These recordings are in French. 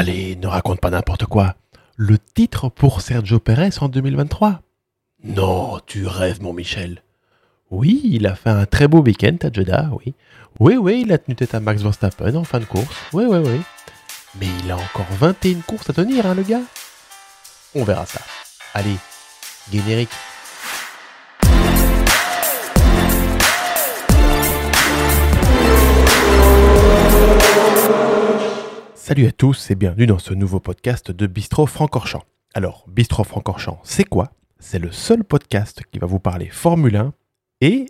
Allez, ne raconte pas n'importe quoi. Le titre pour Sergio Perez en 2023 Non, tu rêves, mon Michel. Oui, il a fait un très beau week-end à Jeddah, oui. Oui, oui, il a tenu tête à Max Verstappen en fin de course. Oui, oui, oui. Mais il a encore 21 courses à tenir, hein, le gars. On verra ça. Allez, générique. Salut à tous et bienvenue dans ce nouveau podcast de Bistro Francorchamps. Alors, Bistro Francorchamps, c'est quoi? C'est le seul podcast qui va vous parler Formule 1 et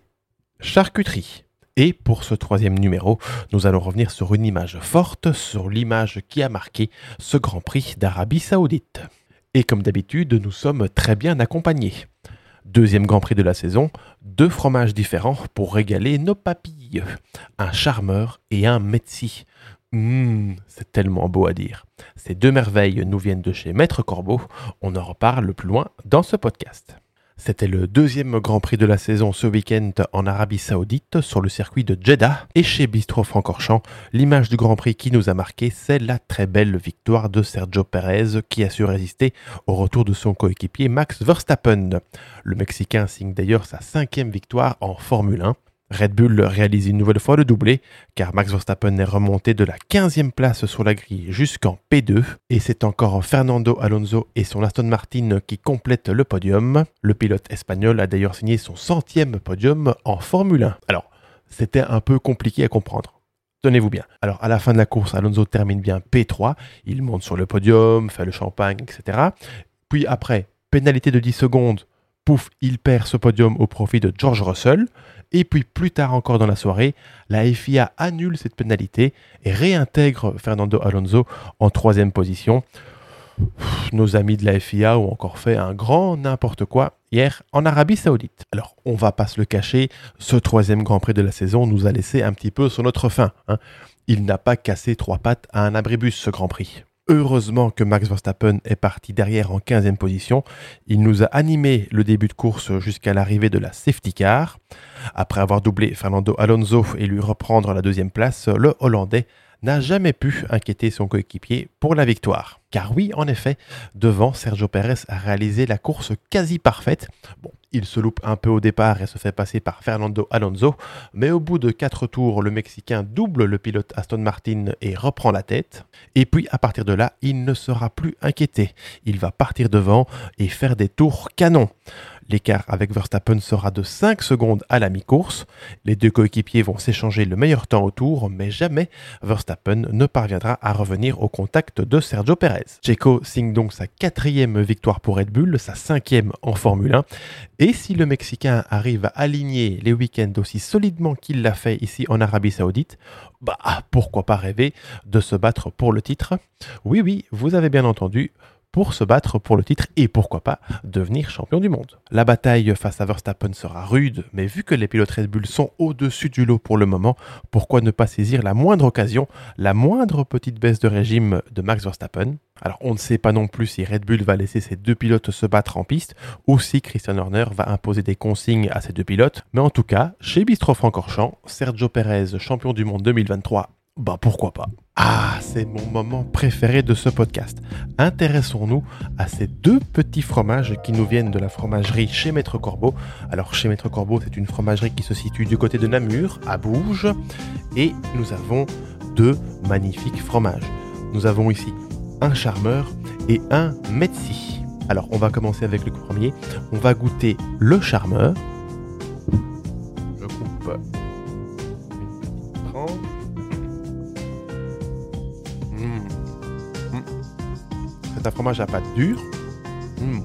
charcuterie. Et pour ce troisième numéro, nous allons revenir sur une image forte, sur l'image qui a marqué ce Grand Prix d'Arabie Saoudite. Et comme d'habitude, nous sommes très bien accompagnés. Deuxième Grand Prix de la saison, deux fromages différents pour régaler nos papilles. Un charmeur et un metzi. Mmh, c'est tellement beau à dire. Ces deux merveilles nous viennent de chez Maître Corbeau. On en reparle plus loin dans ce podcast. C'était le deuxième Grand Prix de la saison ce week-end en Arabie Saoudite sur le circuit de Jeddah. Et chez Bistro Francorchamps, l'image du Grand Prix qui nous a marqué, c'est la très belle victoire de Sergio Perez qui a su résister au retour de son coéquipier Max Verstappen. Le Mexicain signe d'ailleurs sa cinquième victoire en Formule 1. Red Bull réalise une nouvelle fois le doublé, car Max Verstappen est remonté de la 15e place sur la grille jusqu'en P2, et c'est encore Fernando Alonso et son Aston Martin qui complètent le podium. Le pilote espagnol a d'ailleurs signé son centième podium en Formule 1. Alors, c'était un peu compliqué à comprendre. Tenez-vous bien. Alors, à la fin de la course, Alonso termine bien P3, il monte sur le podium, fait le champagne, etc. Puis après, pénalité de 10 secondes, pouf, il perd ce podium au profit de George Russell. Et puis plus tard encore dans la soirée, la FIA annule cette pénalité et réintègre Fernando Alonso en troisième position. Nos amis de la FIA ont encore fait un grand n'importe quoi hier en Arabie Saoudite. Alors, on va pas se le cacher, ce troisième Grand Prix de la saison nous a laissé un petit peu sur notre faim. Hein. Il n'a pas cassé trois pattes à un abribus, ce Grand Prix. Heureusement que Max Verstappen est parti derrière en 15e position. Il nous a animé le début de course jusqu'à l'arrivée de la safety car. Après avoir doublé Fernando Alonso et lui reprendre la deuxième place, le Hollandais n'a jamais pu inquiéter son coéquipier pour la victoire. Car oui, en effet, devant, Sergio Perez a réalisé la course quasi parfaite. Bon, il se loupe un peu au départ et se fait passer par Fernando Alonso, mais au bout de quatre tours, le Mexicain double le pilote Aston Martin et reprend la tête. Et puis, à partir de là, il ne sera plus inquiété. Il va partir devant et faire des tours canons. L'écart avec Verstappen sera de 5 secondes à la mi-course. Les deux coéquipiers vont s'échanger le meilleur temps au tour, mais jamais Verstappen ne parviendra à revenir au contact de Sergio Perez. Checo signe donc sa quatrième victoire pour Red Bull, sa cinquième en Formule 1. Et si le Mexicain arrive à aligner les week-ends aussi solidement qu'il l'a fait ici en Arabie Saoudite, bah pourquoi pas rêver de se battre pour le titre? Oui, oui, vous avez bien entendu pour se battre pour le titre et pourquoi pas devenir champion du monde. La bataille face à Verstappen sera rude, mais vu que les pilotes Red Bull sont au-dessus du lot pour le moment, pourquoi ne pas saisir la moindre occasion, la moindre petite baisse de régime de Max Verstappen? Alors on ne sait pas non plus si Red Bull va laisser ses deux pilotes se battre en piste ou si Christian Horner va imposer des consignes à ses deux pilotes, mais en tout cas, chez Bistro Francorchamps, Sergio Perez, champion du monde 2023, bah pourquoi pas Ah, c'est mon moment préféré de ce podcast. Intéressons-nous à ces deux petits fromages qui nous viennent de la fromagerie chez Maître Corbeau. Alors chez Maître Corbeau, c'est une fromagerie qui se situe du côté de Namur, à Bourges, et nous avons deux magnifiques fromages. Nous avons ici un charmeur et un metzi. Alors on va commencer avec le premier. On va goûter le charmeur. Je coupe fromage à pâte dure. Mmh. Mmh.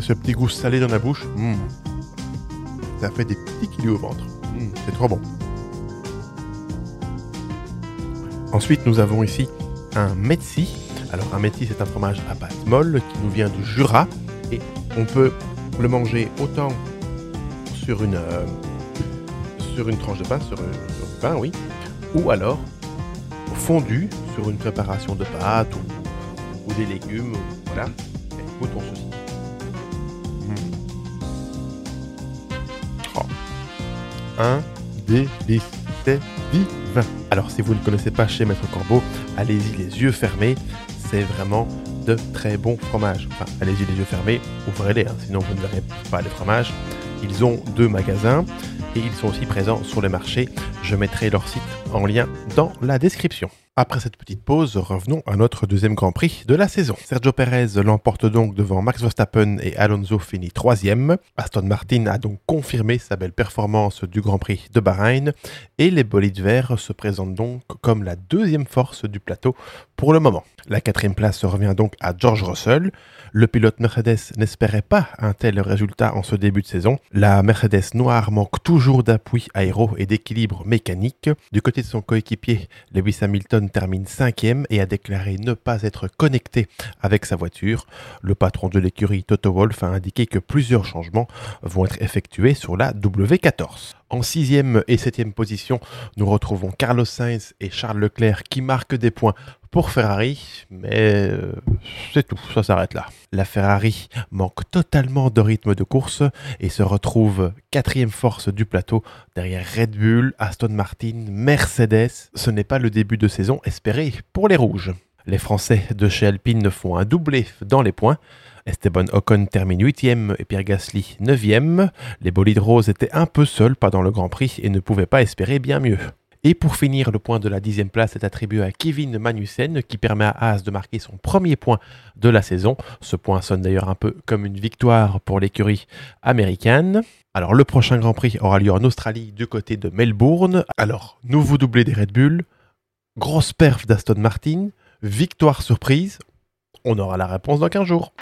ce petit goût salé dans la bouche. Mmh. Ça fait des petits kilos au ventre. C'est trop bon. Ensuite, nous avons ici un metzi. Alors, un metzi, c'est un fromage à pâte molle qui nous vient du Jura. Et on peut le manger autant sur une, euh, sur une tranche de pain, sur, un pain, oui, ou alors fondu sur une préparation de pâtes ou, des légumes. Voilà. Écoutons ceci. Mmh. Oh. Un délice. c'était divin. Alors si vous ne connaissez pas chez Maître Corbeau, allez-y les yeux fermés, c'est vraiment de très bons fromages. Enfin, allez-y les yeux fermés, ouvrez-les, hein, sinon vous ne verrez pas les fromages. Ils ont deux magasins et ils sont aussi présents sur le marché. Je mettrai leur site en lien dans la description. Après cette petite pause, revenons à notre deuxième Grand Prix de la saison. Sergio Perez l'emporte donc devant Max Verstappen et Alonso finit troisième. Aston Martin a donc confirmé sa belle performance du Grand Prix de Bahreïn et les bolides verts se présentent donc comme la deuxième force du plateau pour le moment. La quatrième place revient donc à George Russell. Le pilote Mercedes n'espérait pas un tel résultat en ce début de saison. La Mercedes noire manque toujours d'appui aéro et d'équilibre mécanique. Du côté de son coéquipier, Lewis Hamilton termine cinquième et a déclaré ne pas être connecté avec sa voiture. Le patron de l'écurie Toto Wolff a indiqué que plusieurs changements vont être effectués sur la W14. En sixième et septième position, nous retrouvons Carlos Sainz et Charles Leclerc qui marquent des points pour Ferrari, mais euh, c'est tout, ça s'arrête là. La Ferrari manque totalement de rythme de course et se retrouve quatrième force du plateau derrière Red Bull, Aston Martin, Mercedes. Ce n'est pas le début de saison espéré pour les rouges. Les Français de chez Alpine font un doublé dans les points. Esteban Ocon termine 8e et Pierre Gasly 9e. Les bolides roses étaient un peu seuls pendant le Grand Prix et ne pouvaient pas espérer bien mieux. Et pour finir, le point de la dixième place est attribué à Kevin Magnussen qui permet à Haas de marquer son premier point de la saison. Ce point sonne d'ailleurs un peu comme une victoire pour l'écurie américaine. Alors le prochain Grand Prix aura lieu en Australie du côté de Melbourne. Alors nouveau doublé des Red Bull, grosse perf d'Aston Martin, victoire surprise. On aura la réponse dans 15 jours.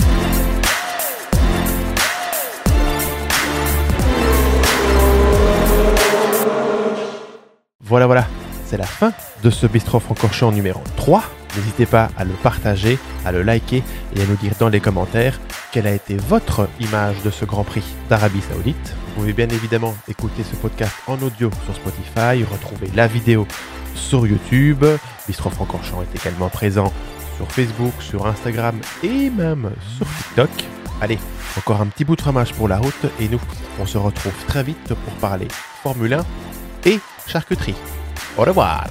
Voilà, voilà, c'est la fin de ce Bistro Francorchamps numéro 3. N'hésitez pas à le partager, à le liker et à nous dire dans les commentaires quelle a été votre image de ce Grand Prix d'Arabie Saoudite. Vous pouvez bien évidemment écouter ce podcast en audio sur Spotify, retrouver la vidéo sur YouTube. Bistro Francorchamps est également présent sur Facebook, sur Instagram et même sur TikTok. Allez, encore un petit bout de fromage pour la route et nous, on se retrouve très vite pour parler Formule 1 et charcuterie. Au revoir